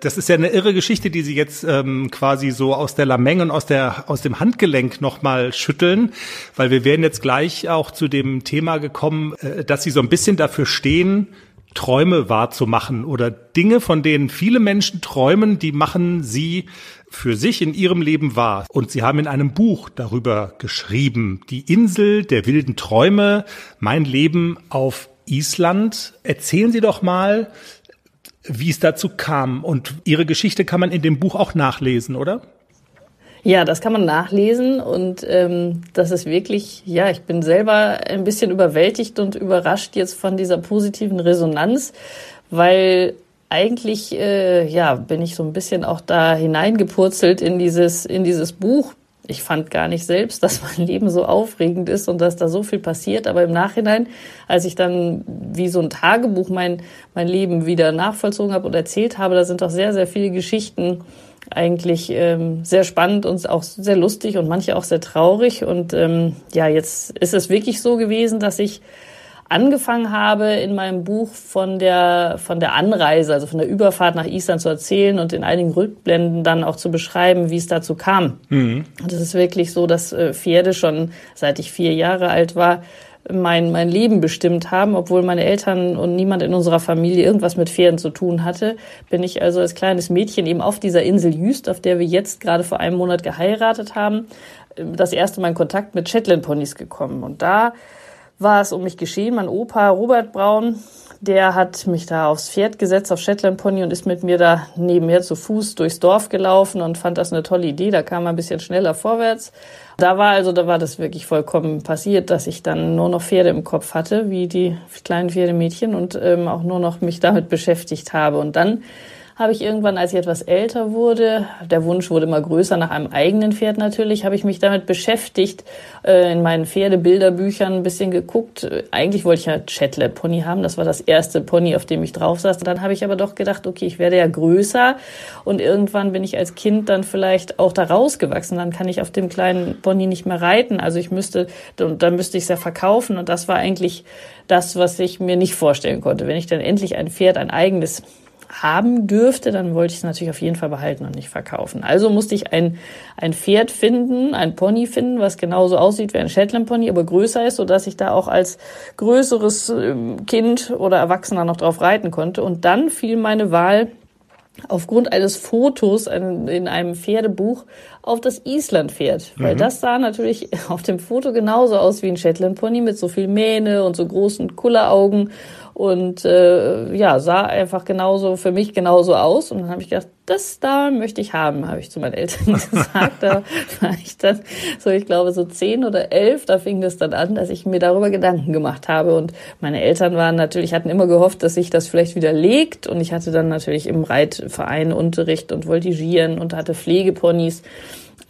Das ist ja eine irre Geschichte, die Sie jetzt ähm, quasi so aus der Lameng und aus der aus dem Handgelenk nochmal schütteln, weil wir werden jetzt gleich auch zu dem Thema gekommen, äh, dass Sie so ein bisschen dafür stehen, Träume wahrzumachen oder Dinge, von denen viele Menschen träumen, die machen sie für sich in ihrem Leben wahr. Und sie haben in einem Buch darüber geschrieben, die Insel der wilden Träume, mein Leben auf Island. Erzählen Sie doch mal, wie es dazu kam. Und Ihre Geschichte kann man in dem Buch auch nachlesen, oder? Ja, das kann man nachlesen und ähm, das ist wirklich, ja, ich bin selber ein bisschen überwältigt und überrascht jetzt von dieser positiven Resonanz, weil eigentlich, äh, ja, bin ich so ein bisschen auch da hineingepurzelt in dieses, in dieses Buch. Ich fand gar nicht selbst, dass mein Leben so aufregend ist und dass da so viel passiert. Aber im Nachhinein, als ich dann wie so ein Tagebuch mein, mein Leben wieder nachvollzogen habe und erzählt habe, da sind doch sehr, sehr viele Geschichten eigentlich ähm, sehr spannend und auch sehr lustig und manche auch sehr traurig. Und ähm, ja, jetzt ist es wirklich so gewesen, dass ich angefangen habe, in meinem Buch von der, von der Anreise, also von der Überfahrt nach Island zu erzählen und in einigen Rückblenden dann auch zu beschreiben, wie es dazu kam. Mhm. Und es ist wirklich so, dass äh, Pferde schon seit ich vier Jahre alt war, mein, mein Leben bestimmt haben, obwohl meine Eltern und niemand in unserer Familie irgendwas mit Pferden zu tun hatte, bin ich also als kleines Mädchen eben auf dieser Insel Jüst, auf der wir jetzt gerade vor einem Monat geheiratet haben, das erste Mal in Kontakt mit Shetland Ponys gekommen. Und da war es um mich geschehen. Mein Opa Robert Braun, der hat mich da aufs Pferd gesetzt, auf Shetland Pony und ist mit mir da nebenher zu Fuß durchs Dorf gelaufen und fand das eine tolle Idee. Da kam man ein bisschen schneller vorwärts. Da war also, da war das wirklich vollkommen passiert, dass ich dann nur noch Pferde im Kopf hatte, wie die kleinen Pferdemädchen und ähm, auch nur noch mich damit beschäftigt habe. Und dann habe ich irgendwann, als ich etwas älter wurde, der Wunsch wurde immer größer nach einem eigenen Pferd natürlich, habe ich mich damit beschäftigt, äh, in meinen Pferdebilderbüchern ein bisschen geguckt. Eigentlich wollte ich ja Shetland Pony haben, das war das erste Pony, auf dem ich drauf saß. Dann habe ich aber doch gedacht, okay, ich werde ja größer und irgendwann bin ich als Kind dann vielleicht auch da rausgewachsen, dann kann ich auf dem kleinen Pony nicht mehr reiten. Also ich müsste, dann müsste ich es ja verkaufen und das war eigentlich das, was ich mir nicht vorstellen konnte. Wenn ich dann endlich ein Pferd, ein eigenes haben dürfte, dann wollte ich es natürlich auf jeden Fall behalten und nicht verkaufen. Also musste ich ein, ein Pferd finden, ein Pony finden, was genauso aussieht wie ein Shetland Pony, aber größer ist, sodass ich da auch als größeres ähm, Kind oder Erwachsener noch drauf reiten konnte. Und dann fiel meine Wahl aufgrund eines Fotos in einem Pferdebuch auf das Islandpferd. Weil mhm. das sah natürlich [LAUGHS] auf dem Foto genauso aus wie ein Shetland Pony mit so viel Mähne und so großen Kulleraugen und äh, ja, sah einfach genauso für mich genauso aus. Und dann habe ich gedacht, das da möchte ich haben, habe ich zu meinen Eltern [LAUGHS] gesagt. da war ich dann so, ich glaube, so zehn oder elf, da fing das dann an, dass ich mir darüber Gedanken gemacht habe. Und meine Eltern waren natürlich, hatten immer gehofft, dass sich das vielleicht wieder legt. Und ich hatte dann natürlich im Reitverein Unterricht und Voltigieren und hatte Pflegeponys.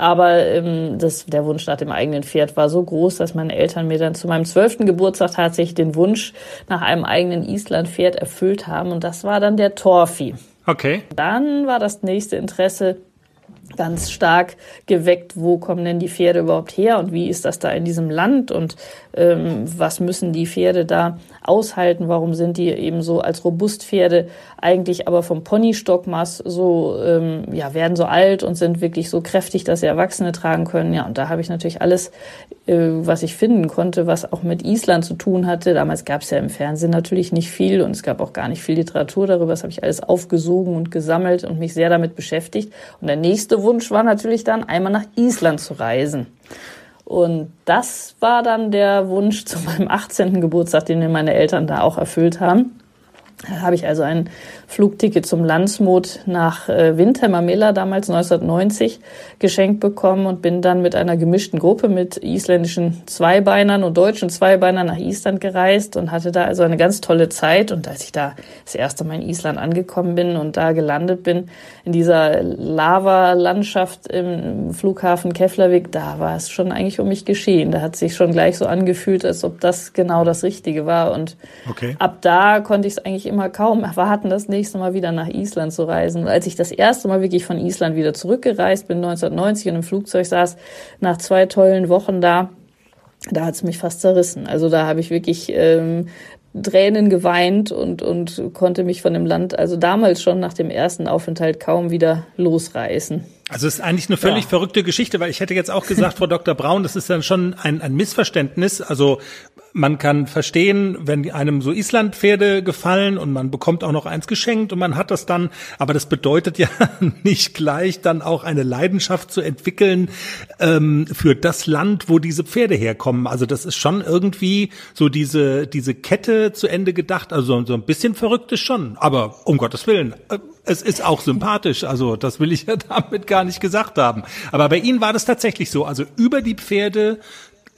Aber ähm, das, der Wunsch nach dem eigenen Pferd war so groß, dass meine Eltern mir dann zu meinem zwölften Geburtstag tatsächlich den Wunsch nach einem eigenen Island-Pferd erfüllt haben. Und das war dann der Torfi. Okay. Dann war das nächste Interesse ganz stark geweckt, wo kommen denn die Pferde überhaupt her und wie ist das da in diesem Land und ähm, was müssen die Pferde da aushalten, warum sind die eben so als Robustpferde eigentlich aber vom Ponystockmaß so, ähm, ja, werden so alt und sind wirklich so kräftig, dass sie Erwachsene tragen können. Ja, und da habe ich natürlich alles, äh, was ich finden konnte, was auch mit Island zu tun hatte. Damals gab es ja im Fernsehen natürlich nicht viel und es gab auch gar nicht viel Literatur darüber. Das habe ich alles aufgesogen und gesammelt und mich sehr damit beschäftigt. Und der nächste Wunsch war natürlich dann, einmal nach Island zu reisen. Und das war dann der Wunsch zu meinem 18. Geburtstag, den mir meine Eltern da auch erfüllt haben. Da habe ich also ein Flugticket zum Landsmut nach äh, Wintermamela damals 1990 geschenkt bekommen und bin dann mit einer gemischten Gruppe mit isländischen Zweibeinern und deutschen Zweibeinern nach Island gereist und hatte da also eine ganz tolle Zeit. Und als ich da das erste Mal in Island angekommen bin und da gelandet bin, in dieser Lavalandschaft im Flughafen Keflavik, da war es schon eigentlich um mich geschehen. Da hat sich schon gleich so angefühlt, als ob das genau das Richtige war. Und okay. ab da konnte ich es eigentlich immer kaum erwarten, das nächste Mal wieder nach Island zu reisen. Und als ich das erste Mal wirklich von Island wieder zurückgereist bin, 1990 und im Flugzeug saß, nach zwei tollen Wochen da, da hat es mich fast zerrissen. Also da habe ich wirklich ähm, Tränen geweint und, und konnte mich von dem Land, also damals schon nach dem ersten Aufenthalt kaum wieder losreißen. Also es ist eigentlich eine völlig ja. verrückte Geschichte, weil ich hätte jetzt auch gesagt, Frau Dr. Braun, das ist dann schon ein, ein Missverständnis. Also man kann verstehen, wenn einem so Islandpferde gefallen und man bekommt auch noch eins geschenkt und man hat das dann, aber das bedeutet ja [LAUGHS] nicht gleich dann auch eine Leidenschaft zu entwickeln ähm, für das Land, wo diese Pferde herkommen. Also das ist schon irgendwie so diese diese Kette zu Ende gedacht. Also so ein bisschen verrückt ist schon, aber um Gottes Willen, äh, es ist auch sympathisch. Also das will ich ja [LAUGHS] damit gar nicht gesagt haben. Aber bei Ihnen war das tatsächlich so. Also über die Pferde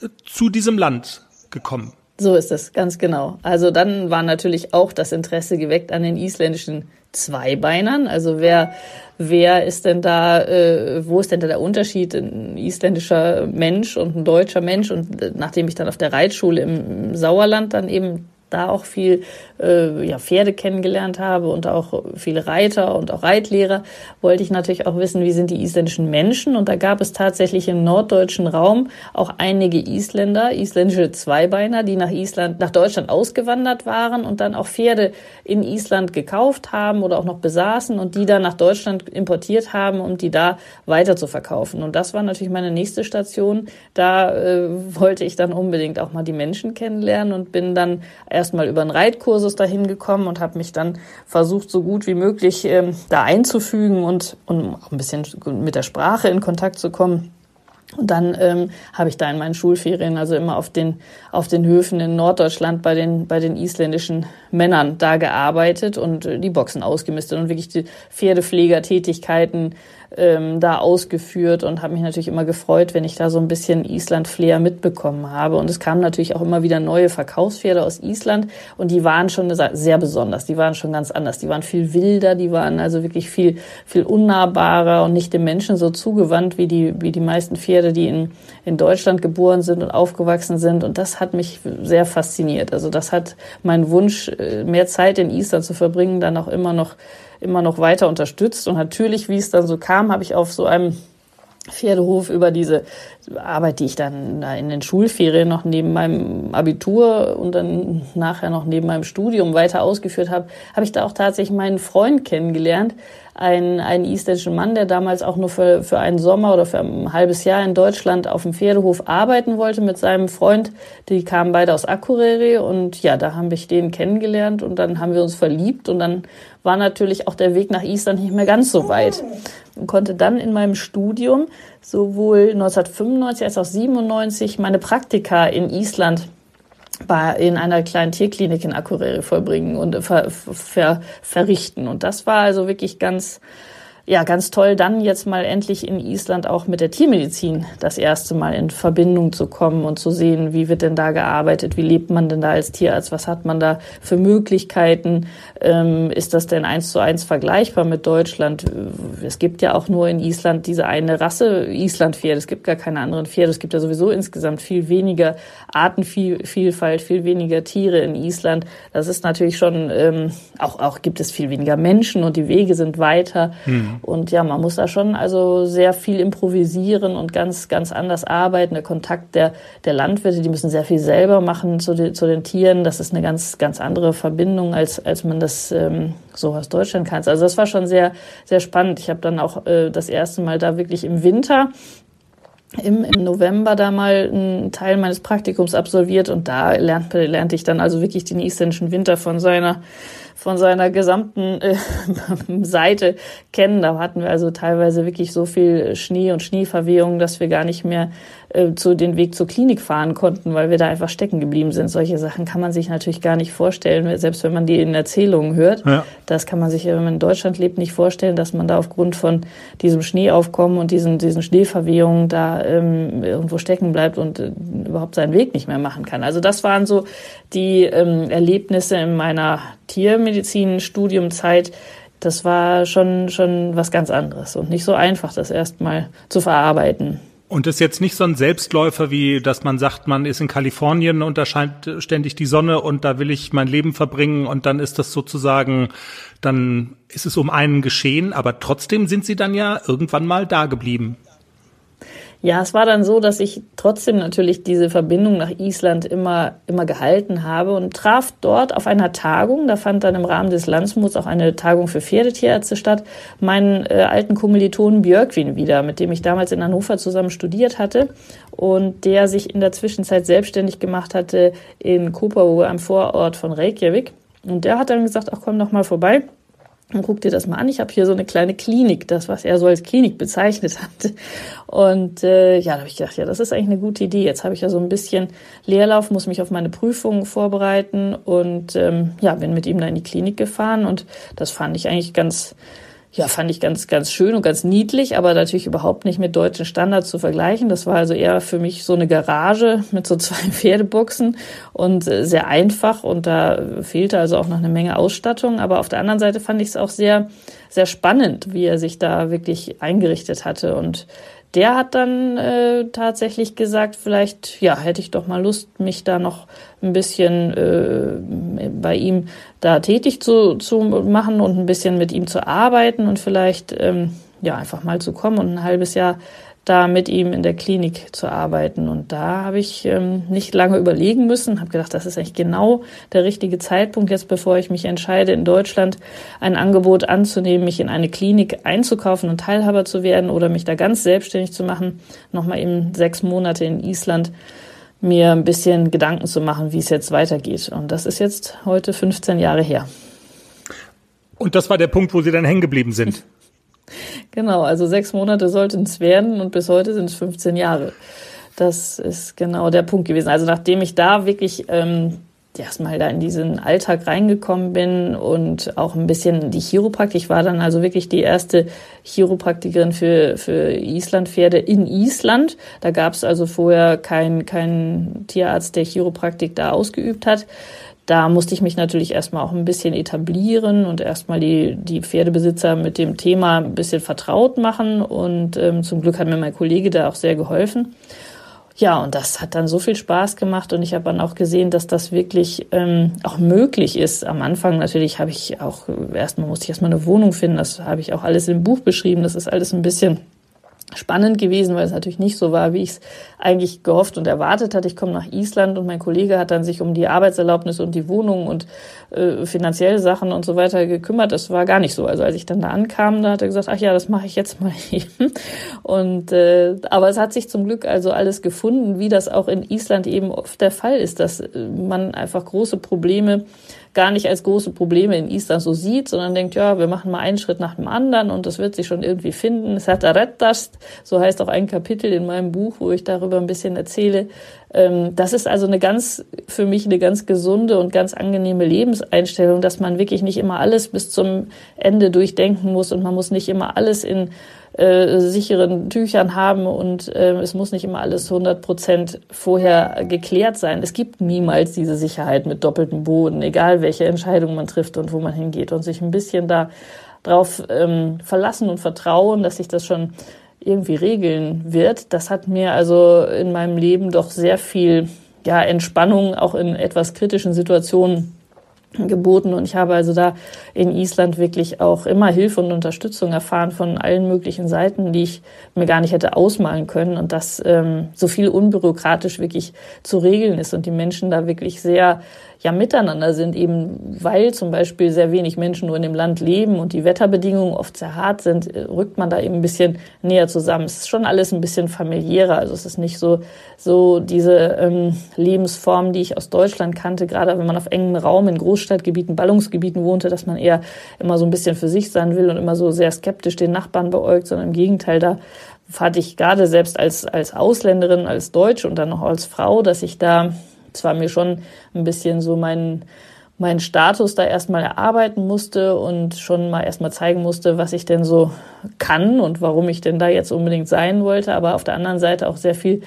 äh, zu diesem Land gekommen. So ist es, ganz genau. Also dann war natürlich auch das Interesse geweckt an den isländischen Zweibeinern. Also wer, wer ist denn da, äh, wo ist denn da der Unterschied, ein isländischer Mensch und ein deutscher Mensch? Und äh, nachdem ich dann auf der Reitschule im Sauerland dann eben da auch viel äh, ja, Pferde kennengelernt habe und auch viele Reiter und auch Reitlehrer, wollte ich natürlich auch wissen, wie sind die isländischen Menschen. Und da gab es tatsächlich im norddeutschen Raum auch einige Isländer, isländische Zweibeiner, die nach Island, nach Deutschland ausgewandert waren und dann auch Pferde in Island gekauft haben oder auch noch besaßen und die dann nach Deutschland importiert haben, um die da weiter zu verkaufen. Und das war natürlich meine nächste Station. Da äh, wollte ich dann unbedingt auch mal die Menschen kennenlernen und bin dann erstmal über einen Reitkursus dahin gekommen und habe mich dann versucht, so gut wie möglich ähm, da einzufügen und, und auch ein bisschen mit der Sprache in Kontakt zu kommen. Und dann ähm, habe ich da in meinen Schulferien, also immer auf den, auf den Höfen in Norddeutschland bei den, bei den isländischen Männern da gearbeitet und äh, die Boxen ausgemistet und wirklich die Pferdepflegertätigkeiten ähm, da ausgeführt und habe mich natürlich immer gefreut, wenn ich da so ein bisschen Island-Flair mitbekommen habe. Und es kamen natürlich auch immer wieder neue Verkaufspferde aus Island und die waren schon sehr besonders. Die waren schon ganz anders. Die waren viel wilder, die waren also wirklich viel, viel unnahbarer und nicht dem Menschen so zugewandt wie die, wie die meisten Pferde, die in, in Deutschland geboren sind und aufgewachsen sind. Und das hat mich sehr fasziniert. Also das hat meinen Wunsch, äh, mehr Zeit in Island zu verbringen, dann auch immer noch immer noch weiter unterstützt. Und natürlich, wie es dann so kam, habe ich auf so einem Pferdehof über diese Arbeit, die ich dann da in den Schulferien noch neben meinem Abitur und dann nachher noch neben meinem Studium weiter ausgeführt habe, habe ich da auch tatsächlich meinen Freund kennengelernt, einen, einen isländischen Mann, der damals auch nur für, für einen Sommer oder für ein halbes Jahr in Deutschland auf dem Pferdehof arbeiten wollte mit seinem Freund. Die kamen beide aus Akureyri und ja, da haben ich den kennengelernt und dann haben wir uns verliebt und dann war natürlich auch der Weg nach Island nicht mehr ganz so weit und konnte dann in meinem Studium sowohl 1995 als auch 97 meine Praktika in Island in einer kleinen Tierklinik in Akureyri vollbringen und ver, ver, verrichten. Und das war also wirklich ganz, ja, ganz toll, dann jetzt mal endlich in Island auch mit der Tiermedizin das erste Mal in Verbindung zu kommen und zu sehen, wie wird denn da gearbeitet, wie lebt man denn da als Tierarzt, was hat man da für Möglichkeiten, ähm, ist das denn eins zu eins vergleichbar mit Deutschland? Es gibt ja auch nur in Island diese eine Rasse Islandpferd, es gibt gar keine anderen Pferde, es gibt ja sowieso insgesamt viel weniger Artenvielfalt, viel weniger Tiere in Island. Das ist natürlich schon, ähm, auch, auch gibt es viel weniger Menschen und die Wege sind weiter. Hm. Und ja, man muss da schon also sehr viel improvisieren und ganz, ganz anders arbeiten. Der Kontakt der, der Landwirte, die müssen sehr viel selber machen zu, den zu den Tieren. Das ist eine ganz, ganz andere Verbindung, als, als man das ähm, so aus Deutschland kann. Also das war schon sehr, sehr spannend. Ich habe dann auch äh, das erste Mal da wirklich im Winter im, im November da mal einen Teil meines Praktikums absolviert und da lernte, lernte ich dann also wirklich den isländischen Winter von seiner von seiner gesamten äh, [LAUGHS] Seite kennen. Da hatten wir also teilweise wirklich so viel Schnee und Schneeverwehung, dass wir gar nicht mehr äh, zu den Weg zur Klinik fahren konnten, weil wir da einfach stecken geblieben sind. Solche Sachen kann man sich natürlich gar nicht vorstellen, selbst wenn man die in Erzählungen hört. Ja. Das kann man sich, wenn man in Deutschland lebt, nicht vorstellen, dass man da aufgrund von diesem Schneeaufkommen und diesen, diesen Schneeverwehungen da ähm, irgendwo stecken bleibt und äh, überhaupt seinen Weg nicht mehr machen kann. Also das waren so die ähm, Erlebnisse in meiner Tiermedizin-Studiumzeit, das war schon, schon was ganz anderes und nicht so einfach, das erstmal zu verarbeiten. Und ist jetzt nicht so ein Selbstläufer, wie dass man sagt, man ist in Kalifornien und da scheint ständig die Sonne und da will ich mein Leben verbringen und dann ist das sozusagen, dann ist es um einen geschehen, aber trotzdem sind sie dann ja irgendwann mal da geblieben. Ja, es war dann so, dass ich trotzdem natürlich diese Verbindung nach Island immer, immer gehalten habe und traf dort auf einer Tagung, da fand dann im Rahmen des Landsmuts auch eine Tagung für Pferdetierärzte statt, meinen äh, alten Kommilitonen Björkwin wieder, mit dem ich damals in Hannover zusammen studiert hatte und der sich in der Zwischenzeit selbstständig gemacht hatte in Koparu, einem Vorort von Reykjavik. Und der hat dann gesagt, ach komm doch mal vorbei und guck dir das mal an. Ich habe hier so eine kleine Klinik, das, was er so als Klinik bezeichnet hat. Und äh, ja, da habe ich gedacht, ja, das ist eigentlich eine gute Idee. Jetzt habe ich ja so ein bisschen Leerlauf, muss mich auf meine Prüfungen vorbereiten und ähm, ja, bin mit ihm da in die Klinik gefahren und das fand ich eigentlich ganz ja, fand ich ganz, ganz schön und ganz niedlich, aber natürlich überhaupt nicht mit deutschen Standards zu vergleichen. Das war also eher für mich so eine Garage mit so zwei [LAUGHS] Pferdeboxen und äh, sehr einfach und da fehlte also auch noch eine Menge Ausstattung. Aber auf der anderen Seite fand ich es auch sehr, sehr spannend, wie er sich da wirklich eingerichtet hatte und der hat dann äh, tatsächlich gesagt, vielleicht ja hätte ich doch mal Lust, mich da noch ein bisschen äh, bei ihm da tätig zu, zu machen und ein bisschen mit ihm zu arbeiten und vielleicht ähm, ja einfach mal zu kommen und ein halbes Jahr da mit ihm in der Klinik zu arbeiten. Und da habe ich ähm, nicht lange überlegen müssen, habe gedacht, das ist eigentlich genau der richtige Zeitpunkt jetzt, bevor ich mich entscheide, in Deutschland ein Angebot anzunehmen, mich in eine Klinik einzukaufen und Teilhaber zu werden oder mich da ganz selbstständig zu machen, nochmal eben sechs Monate in Island mir ein bisschen Gedanken zu machen, wie es jetzt weitergeht. Und das ist jetzt heute 15 Jahre her. Und das war der Punkt, wo Sie dann hängen geblieben sind. [LAUGHS] Genau, also sechs Monate sollten es werden und bis heute sind es 15 Jahre. Das ist genau der Punkt gewesen. Also nachdem ich da wirklich ähm, erstmal da in diesen Alltag reingekommen bin und auch ein bisschen die Chiropraktik. War dann also wirklich die erste Chiropraktikerin für, für Islandpferde in Island. Da gab es also vorher keinen kein Tierarzt, der Chiropraktik da ausgeübt hat da musste ich mich natürlich erstmal auch ein bisschen etablieren und erstmal die, die Pferdebesitzer mit dem Thema ein bisschen vertraut machen. Und ähm, zum Glück hat mir mein Kollege da auch sehr geholfen. Ja, und das hat dann so viel Spaß gemacht und ich habe dann auch gesehen, dass das wirklich ähm, auch möglich ist. Am Anfang natürlich habe ich auch, erstmal musste ich erstmal eine Wohnung finden, das habe ich auch alles im Buch beschrieben. Das ist alles ein bisschen spannend gewesen, weil es natürlich nicht so war, wie ich es eigentlich gehofft und erwartet hatte. Ich komme nach Island und mein Kollege hat dann sich um die Arbeitserlaubnis und die Wohnung und äh, finanzielle Sachen und so weiter gekümmert. Das war gar nicht so. Also als ich dann da ankam, da hat er gesagt, ach ja, das mache ich jetzt mal [LAUGHS] eben. Und äh, aber es hat sich zum Glück also alles gefunden, wie das auch in Island eben oft der Fall ist, dass äh, man einfach große Probleme gar nicht als große Probleme in Island so sieht, sondern denkt, ja, wir machen mal einen Schritt nach dem anderen und das wird sich schon irgendwie finden. Es hat Rettast, so heißt auch ein Kapitel in meinem Buch, wo ich darüber ein bisschen erzähle. Ähm, das ist also eine ganz, für mich eine ganz gesunde und ganz angenehme Lebenseinstellung, dass man wirklich nicht immer alles bis zum Ende durchdenken muss und man muss nicht immer alles in äh, sicheren Tüchern haben und äh, es muss nicht immer alles 100 Prozent vorher geklärt sein. Es gibt niemals diese Sicherheit mit doppeltem Boden, egal welche Entscheidung man trifft und wo man hingeht und sich ein bisschen da drauf ähm, verlassen und vertrauen, dass sich das schon irgendwie regeln wird. Das hat mir also in meinem Leben doch sehr viel ja, Entspannung auch in etwas kritischen Situationen geboten. Und ich habe also da in Island wirklich auch immer Hilfe und Unterstützung erfahren von allen möglichen Seiten, die ich mir gar nicht hätte ausmalen können. Und dass ähm, so viel unbürokratisch wirklich zu regeln ist und die Menschen da wirklich sehr ja miteinander sind, eben weil zum Beispiel sehr wenig Menschen nur in dem Land leben und die Wetterbedingungen oft sehr hart sind, äh, rückt man da eben ein bisschen näher zusammen. Es ist schon alles ein bisschen familiärer, also es ist nicht so so diese ähm, Lebensform, die ich aus Deutschland kannte, gerade wenn man auf engem Raum in Großstadtgebieten, Ballungsgebieten wohnte, dass man eher immer so ein bisschen für sich sein will und immer so sehr skeptisch den Nachbarn beäugt, sondern im Gegenteil da fand ich gerade selbst als, als Ausländerin, als Deutsche und dann noch als Frau, dass ich da zwar mir schon ein bisschen so meinen meinen Status da erstmal erarbeiten musste und schon mal erstmal zeigen musste, was ich denn so kann und warum ich denn da jetzt unbedingt sein wollte, aber auf der anderen Seite auch sehr viel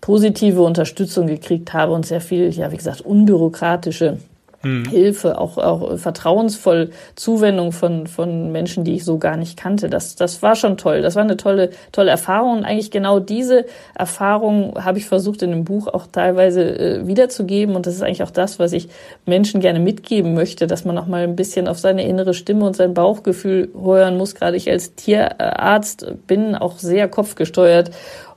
positive Unterstützung gekriegt habe und sehr viel, ja, wie gesagt, unbürokratische hm. Hilfe, auch, auch vertrauensvoll Zuwendung von, von Menschen, die ich so gar nicht kannte. Das, das war schon toll. Das war eine tolle, tolle Erfahrung. Und eigentlich genau diese Erfahrung habe ich versucht in dem Buch auch teilweise äh, wiederzugeben. Und das ist eigentlich auch das, was ich Menschen gerne mitgeben möchte, dass man auch mal ein bisschen auf seine innere Stimme und sein Bauchgefühl hören muss. Gerade ich als Tierarzt bin auch sehr kopfgesteuert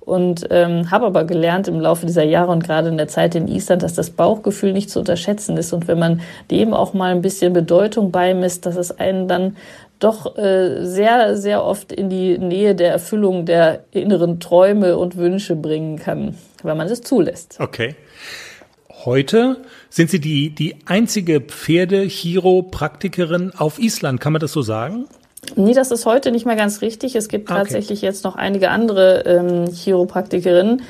und ähm, habe aber gelernt im Laufe dieser Jahre und gerade in der Zeit in Island, dass das Bauchgefühl nicht zu unterschätzen ist und wenn man dem auch mal ein bisschen Bedeutung beimisst, dass es einen dann doch äh, sehr, sehr oft in die Nähe der Erfüllung der inneren Träume und Wünsche bringen kann, wenn man es zulässt. Okay. Heute sind Sie die, die einzige Pferde-Chiropraktikerin auf Island, kann man das so sagen? Nee, das ist heute nicht mehr ganz richtig. Es gibt okay. tatsächlich jetzt noch einige andere ähm, Chiropraktikerinnen.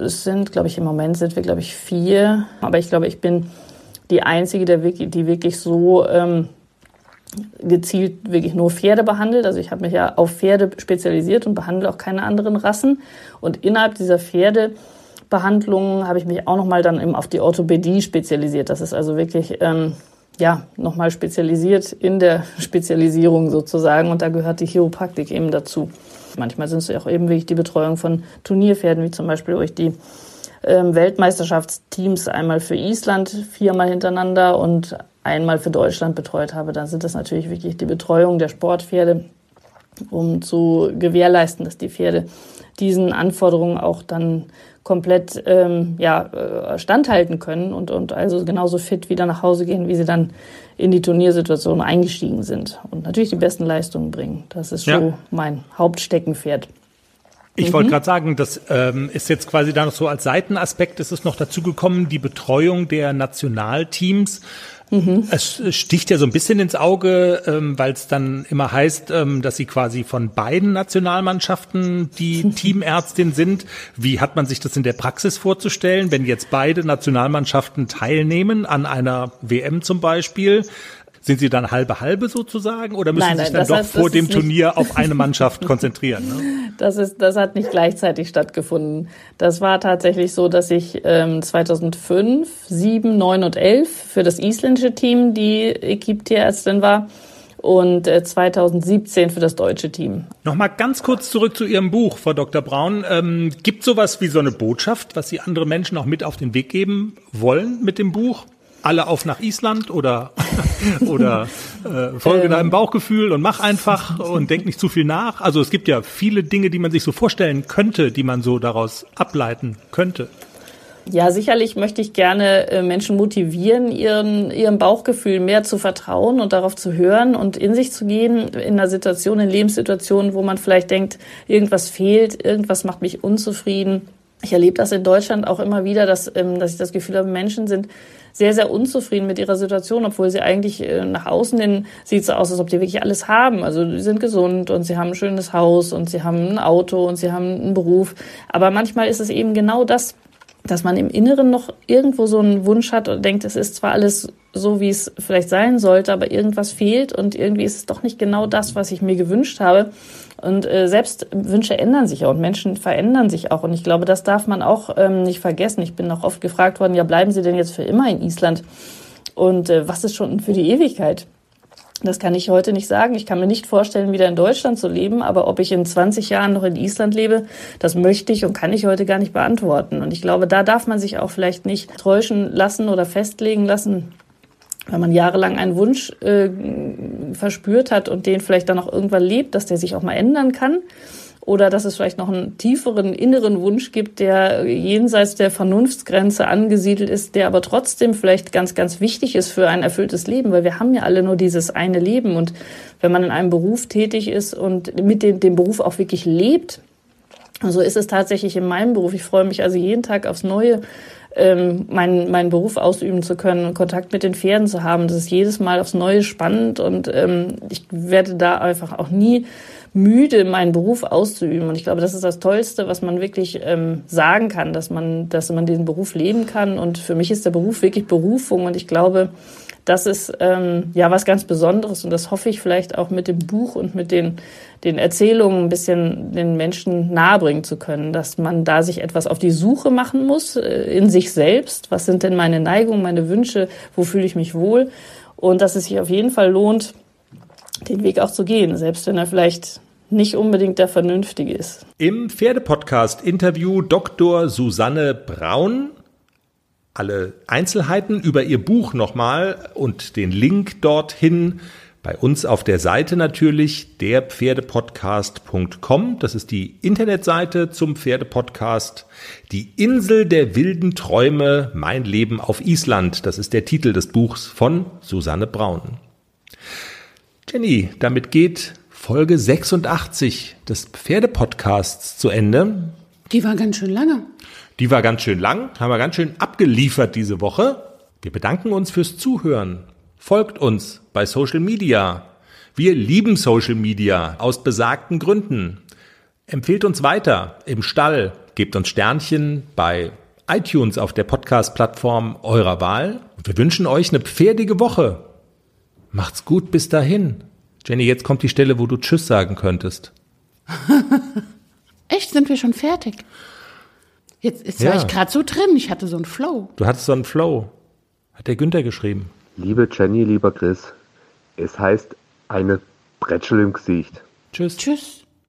Es sind, glaube ich, im Moment sind wir, glaube ich, vier. Aber ich glaube, ich bin die Einzige, der wirklich, die wirklich so ähm, gezielt wirklich nur Pferde behandelt. Also ich habe mich ja auf Pferde spezialisiert und behandle auch keine anderen Rassen. Und innerhalb dieser Pferdebehandlungen habe ich mich auch nochmal dann eben auf die Orthopädie spezialisiert. Das ist also wirklich ähm, ja, nochmal spezialisiert in der Spezialisierung sozusagen und da gehört die Chiropraktik eben dazu. Manchmal sind es ja auch eben wirklich die Betreuung von Turnierpferden, wie zum Beispiel durch die ähm, Weltmeisterschaftsteams einmal für Island viermal hintereinander und einmal für Deutschland betreut habe. Dann sind das natürlich wirklich die Betreuung der Sportpferde, um zu gewährleisten, dass die Pferde diesen Anforderungen auch dann komplett ähm, ja, äh, standhalten können und, und also genauso fit wieder nach Hause gehen, wie sie dann in die Turniersituation eingestiegen sind und natürlich die besten Leistungen bringen. Das ist so ja. mein Hauptsteckenpferd. Ich mhm. wollte gerade sagen, das ähm, ist jetzt quasi da noch so als Seitenaspekt, ist es noch dazu gekommen, die Betreuung der Nationalteams. Mhm. Es sticht ja so ein bisschen ins Auge, ähm, weil es dann immer heißt, ähm, dass sie quasi von beiden Nationalmannschaften die [LAUGHS] Teamärztin sind. Wie hat man sich das in der Praxis vorzustellen, wenn jetzt beide Nationalmannschaften teilnehmen an einer WM zum Beispiel? Sind Sie dann halbe halbe sozusagen oder müssen Sie sich dann doch heißt, vor dem Turnier auf eine Mannschaft konzentrieren? Ne? [LAUGHS] Das ist, das hat nicht gleichzeitig stattgefunden. Das war tatsächlich so, dass ich ähm, 2005, 7, 9 und 11 für das isländische Team die Equipe-Tierärztin war und 2017 äh, für das deutsche Team. Nochmal ganz kurz zurück zu Ihrem Buch, Frau Dr. Braun. Ähm, gibt sowas wie so eine Botschaft, was Sie andere Menschen auch mit auf den Weg geben wollen mit dem Buch? Alle auf nach Island oder, [LAUGHS] oder äh, folge ähm. deinem Bauchgefühl und mach einfach und denk nicht zu viel nach. Also es gibt ja viele Dinge, die man sich so vorstellen könnte, die man so daraus ableiten könnte. Ja, sicherlich möchte ich gerne äh, Menschen motivieren, ihren, ihrem Bauchgefühl mehr zu vertrauen und darauf zu hören und in sich zu gehen in einer Situation, in Lebenssituationen, wo man vielleicht denkt, irgendwas fehlt, irgendwas macht mich unzufrieden. Ich erlebe das in Deutschland auch immer wieder, dass, ähm, dass ich das Gefühl habe, Menschen sind sehr, sehr unzufrieden mit ihrer Situation, obwohl sie eigentlich äh, nach außen hin sieht so aus, als ob die wirklich alles haben. Also die sind gesund und sie haben ein schönes Haus und sie haben ein Auto und sie haben einen Beruf. Aber manchmal ist es eben genau das, dass man im Inneren noch irgendwo so einen Wunsch hat und denkt, es ist zwar alles so, wie es vielleicht sein sollte, aber irgendwas fehlt und irgendwie ist es doch nicht genau das, was ich mir gewünscht habe. Und äh, selbst Wünsche ändern sich auch und Menschen verändern sich auch. Und ich glaube, das darf man auch ähm, nicht vergessen. Ich bin auch oft gefragt worden, ja, bleiben Sie denn jetzt für immer in Island? Und äh, was ist schon für die Ewigkeit? Das kann ich heute nicht sagen. Ich kann mir nicht vorstellen, wieder in Deutschland zu leben, aber ob ich in 20 Jahren noch in Island lebe, das möchte ich und kann ich heute gar nicht beantworten. Und ich glaube, da darf man sich auch vielleicht nicht täuschen lassen oder festlegen lassen, wenn man jahrelang einen Wunsch äh, verspürt hat und den vielleicht dann auch irgendwann lebt, dass der sich auch mal ändern kann oder dass es vielleicht noch einen tieferen inneren Wunsch gibt, der jenseits der Vernunftsgrenze angesiedelt ist, der aber trotzdem vielleicht ganz, ganz wichtig ist für ein erfülltes Leben, weil wir haben ja alle nur dieses eine Leben und wenn man in einem Beruf tätig ist und mit dem, dem Beruf auch wirklich lebt, so ist es tatsächlich in meinem Beruf. Ich freue mich also jeden Tag aufs Neue, ähm, meinen, meinen Beruf ausüben zu können, Kontakt mit den Pferden zu haben. Das ist jedes Mal aufs Neue spannend und ähm, ich werde da einfach auch nie müde, meinen Beruf auszuüben. Und ich glaube, das ist das Tollste, was man wirklich ähm, sagen kann, dass man, dass man diesen Beruf leben kann. Und für mich ist der Beruf wirklich Berufung. Und ich glaube, das ist ähm, ja was ganz Besonderes. Und das hoffe ich vielleicht auch mit dem Buch und mit den, den Erzählungen ein bisschen den Menschen nahebringen zu können, dass man da sich etwas auf die Suche machen muss äh, in sich selbst. Was sind denn meine Neigungen, meine Wünsche? Wo fühle ich mich wohl? Und dass es sich auf jeden Fall lohnt, den Weg auch zu gehen, selbst wenn er vielleicht nicht unbedingt der vernünftige ist. Im Pferdepodcast Interview Dr. Susanne Braun. Alle Einzelheiten über ihr Buch nochmal und den Link dorthin bei uns auf der Seite natürlich derpferdepodcast.com. Das ist die Internetseite zum Pferdepodcast. Die Insel der wilden Träume, mein Leben auf Island. Das ist der Titel des Buchs von Susanne Braun. Jenny, damit geht Folge 86 des Pferdepodcasts zu Ende. Die war ganz schön lange. Die war ganz schön lang, haben wir ganz schön abgeliefert diese Woche. Wir bedanken uns fürs Zuhören. Folgt uns bei Social Media. Wir lieben Social Media aus besagten Gründen. Empfehlt uns weiter im Stall, gebt uns Sternchen bei iTunes auf der Podcast-Plattform eurer Wahl. Wir wünschen euch eine pferdige Woche. Macht's gut bis dahin. Jenny, jetzt kommt die Stelle, wo du Tschüss sagen könntest. [LAUGHS] Echt, sind wir schon fertig? Jetzt, jetzt ja. war ich gerade so drin, ich hatte so einen Flow. Du hattest so einen Flow. Hat der Günther geschrieben. Liebe Jenny, lieber Chris, es heißt eine Bretschel im Gesicht. Tschüss. Tschüss.